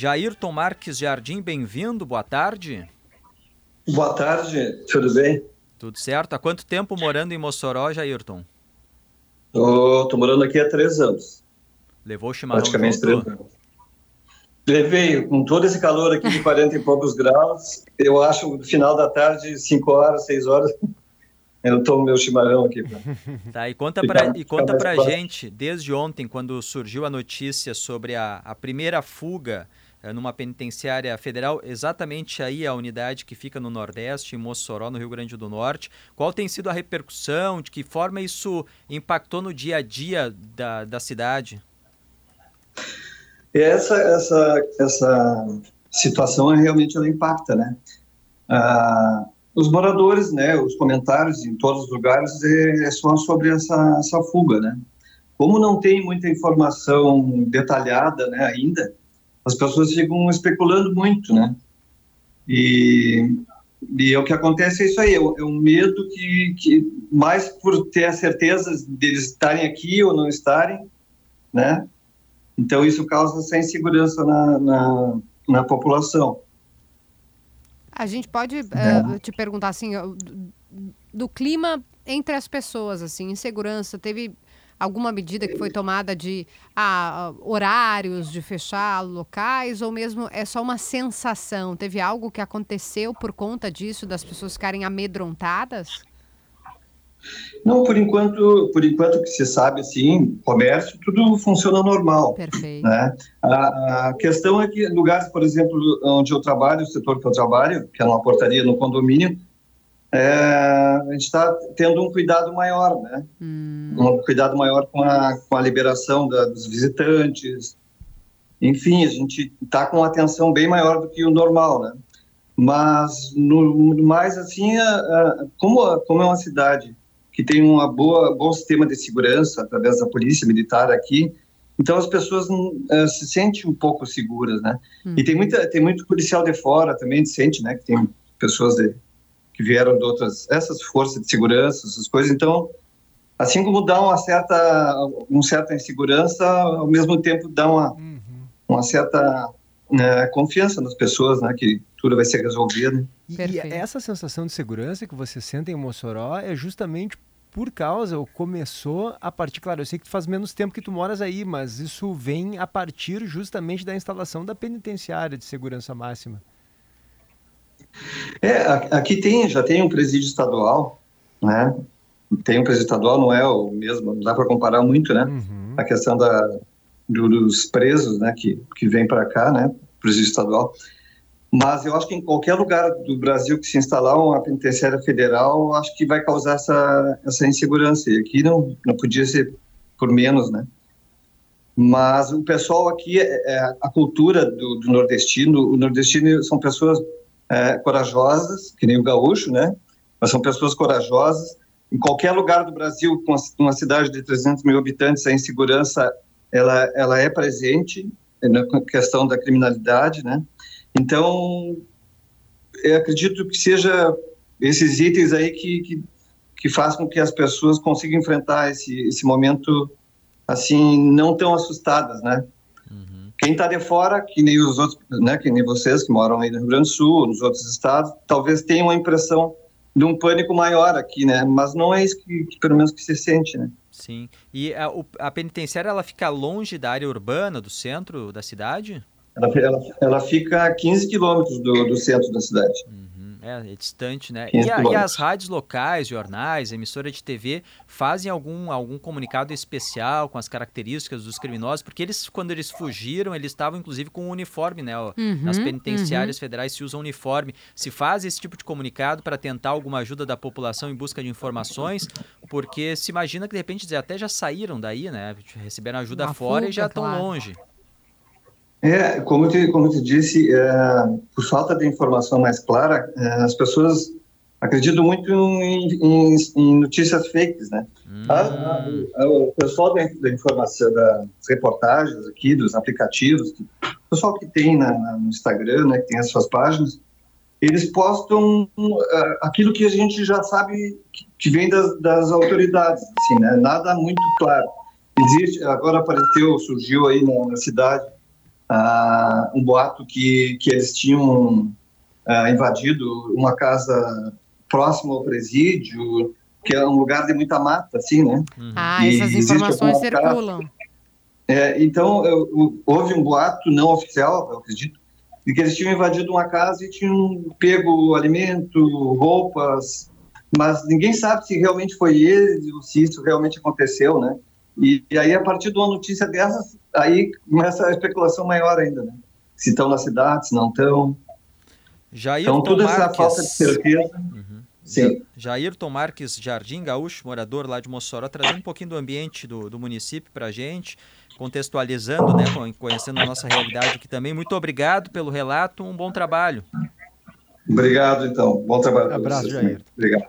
Jairton Marques Jardim, bem-vindo, boa tarde. Boa tarde, tudo bem? Tudo certo. Há quanto tempo morando em Mossoró, Jairton? Estou morando aqui há três anos. Levou o chimarrão Praticamente três anos. Levei, com todo esse calor aqui de 40 e poucos graus, eu acho no final da tarde, 5 horas, 6 horas, eu tomo meu chimarrão aqui. Pra... Tá, e conta para e conta pra gente, desde ontem, quando surgiu a notícia sobre a, a primeira fuga numa penitenciária federal, exatamente aí a unidade que fica no Nordeste, em Mossoró, no Rio Grande do Norte. Qual tem sido a repercussão? De que forma isso impactou no dia a dia da, da cidade? Essa, essa, essa situação realmente ela impacta, né? Ah, os moradores, né, os comentários em todos os lugares é, é só sobre essa, essa fuga, né? Como não tem muita informação detalhada, né, ainda, as pessoas ficam especulando muito, né? E, e é o que acontece é isso aí, é, é um medo que, que mais por ter a certeza deles estarem aqui ou não estarem, né? Então isso causa essa insegurança na, na, na população. A gente pode uh, te perguntar assim, do, do clima entre as pessoas, assim, insegurança, teve alguma medida que foi tomada de ah, horários, de fechar locais, ou mesmo é só uma sensação? Teve algo que aconteceu por conta disso, das pessoas ficarem amedrontadas? Não, por enquanto, por enquanto que se sabe, assim, comércio, tudo funciona normal. Perfeito. Né? A, a, questão é que lugares, por exemplo, onde eu trabalho, o setor que eu trabalho, que é uma portaria no condomínio, é, a gente está tendo um cuidado maior, né? Hum. Um cuidado maior com a, com a liberação da, dos visitantes. Enfim, a gente está com atenção bem maior do que o normal, né? Mas, no, mais, assim, a, a, como, como é uma cidade que tem um bom sistema de segurança através da polícia militar aqui, então as pessoas uh, se sentem um pouco seguras, né? Hum. E tem muita, tem muito policial de fora também, se sente, né? Que tem pessoas de, que vieram de outras, essas forças de segurança, essas coisas. Então, assim como dá uma certa, uma certa insegurança, ao mesmo tempo dá uma, uhum. uma certa né, confiança nas pessoas, né, que tudo vai ser resolvido. E, e, essa sensação de segurança que você sente em Mossoró é justamente por causa, ou começou a partir, claro, eu sei que tu faz menos tempo que tu moras aí, mas isso vem a partir justamente da instalação da penitenciária de segurança máxima. É, aqui tem, já tem um presídio estadual, né? Tem um presídio estadual, não é o mesmo, não dá para comparar muito, né? Uhum. A questão da, do, dos presos, né, que, que vem para cá, né? Presídio estadual. Mas eu acho que em qualquer lugar do Brasil que se instalar uma penitenciária federal, acho que vai causar essa, essa insegurança. E aqui não, não podia ser por menos, né? Mas o pessoal aqui, é, é a cultura do, do nordestino, o nordestino são pessoas é, corajosas, que nem o gaúcho, né? Mas são pessoas corajosas. Em qualquer lugar do Brasil, com uma cidade de 300 mil habitantes, a insegurança ela, ela é presente na questão da criminalidade, né? Então, eu acredito que seja esses itens aí que, que, que com que as pessoas consigam enfrentar esse, esse momento, assim, não tão assustadas, né? Quem está de fora, que nem os outros, né, que nem vocês que moram aí no Rio Grande do Sul, nos outros estados, talvez tenham uma impressão de um pânico maior aqui, né? Mas não é isso que, que pelo menos que se sente, né? Sim. E a, a, penitenciária ela fica longe da área urbana, do centro da cidade? Ela, ela, ela fica a 15 quilômetros do, do centro da cidade. Hum. É, é distante, né? E, a, e, as rádios locais, jornais, emissora de TV fazem algum, algum comunicado especial com as características dos criminosos? Porque eles, quando eles fugiram, eles estavam inclusive com o uniforme, né? Uhum, Nas penitenciárias uhum. federais se usa uniforme. Se faz esse tipo de comunicado para tentar alguma ajuda da população em busca de informações, porque se imagina que de repente até já saíram daí, né? Receberam ajuda Uma fora fuga, e já estão claro. longe. É, como eu te, como eu te disse, é, por falta de informação mais clara, é, as pessoas acreditam muito em, em, em notícias fakes, né? Hum. A, a, a, o pessoal da, da, informação, das reportagens aqui, dos aplicativos, o pessoal que tem na, no Instagram, né, que tem as suas páginas, eles postam uh, aquilo que a gente já sabe que, que vem das, das, autoridades, assim, né? Nada muito claro. Existe, agora apareceu, surgiu aí na, na cidade ah, um boato que, que eles tinham ah, invadido uma casa próxima ao presídio, que é um lugar de muita mata, assim, né? Uhum. Ah, e essas informações circulam. É, então, eu, eu, houve um boato não oficial, eu acredito, de que eles tinham invadido uma casa e tinham pego alimento, roupas, mas ninguém sabe se realmente foi eles ou se isso realmente aconteceu, né? E, e, aí, a partir de uma notícia dessas, aí começa a especulação maior ainda, né? Se estão na cidade, se não estão. Jair então, toda essa falta de certeza. Uhum. Sim. Jairton Marques Jardim Gaúcho, morador lá de Mossoró, trazendo um pouquinho do ambiente do, do município para a gente, contextualizando, né, conhecendo a nossa realidade aqui também. Muito obrigado pelo relato, um bom trabalho. Obrigado, então. Bom trabalho. Abraço, Jair. Obrigado.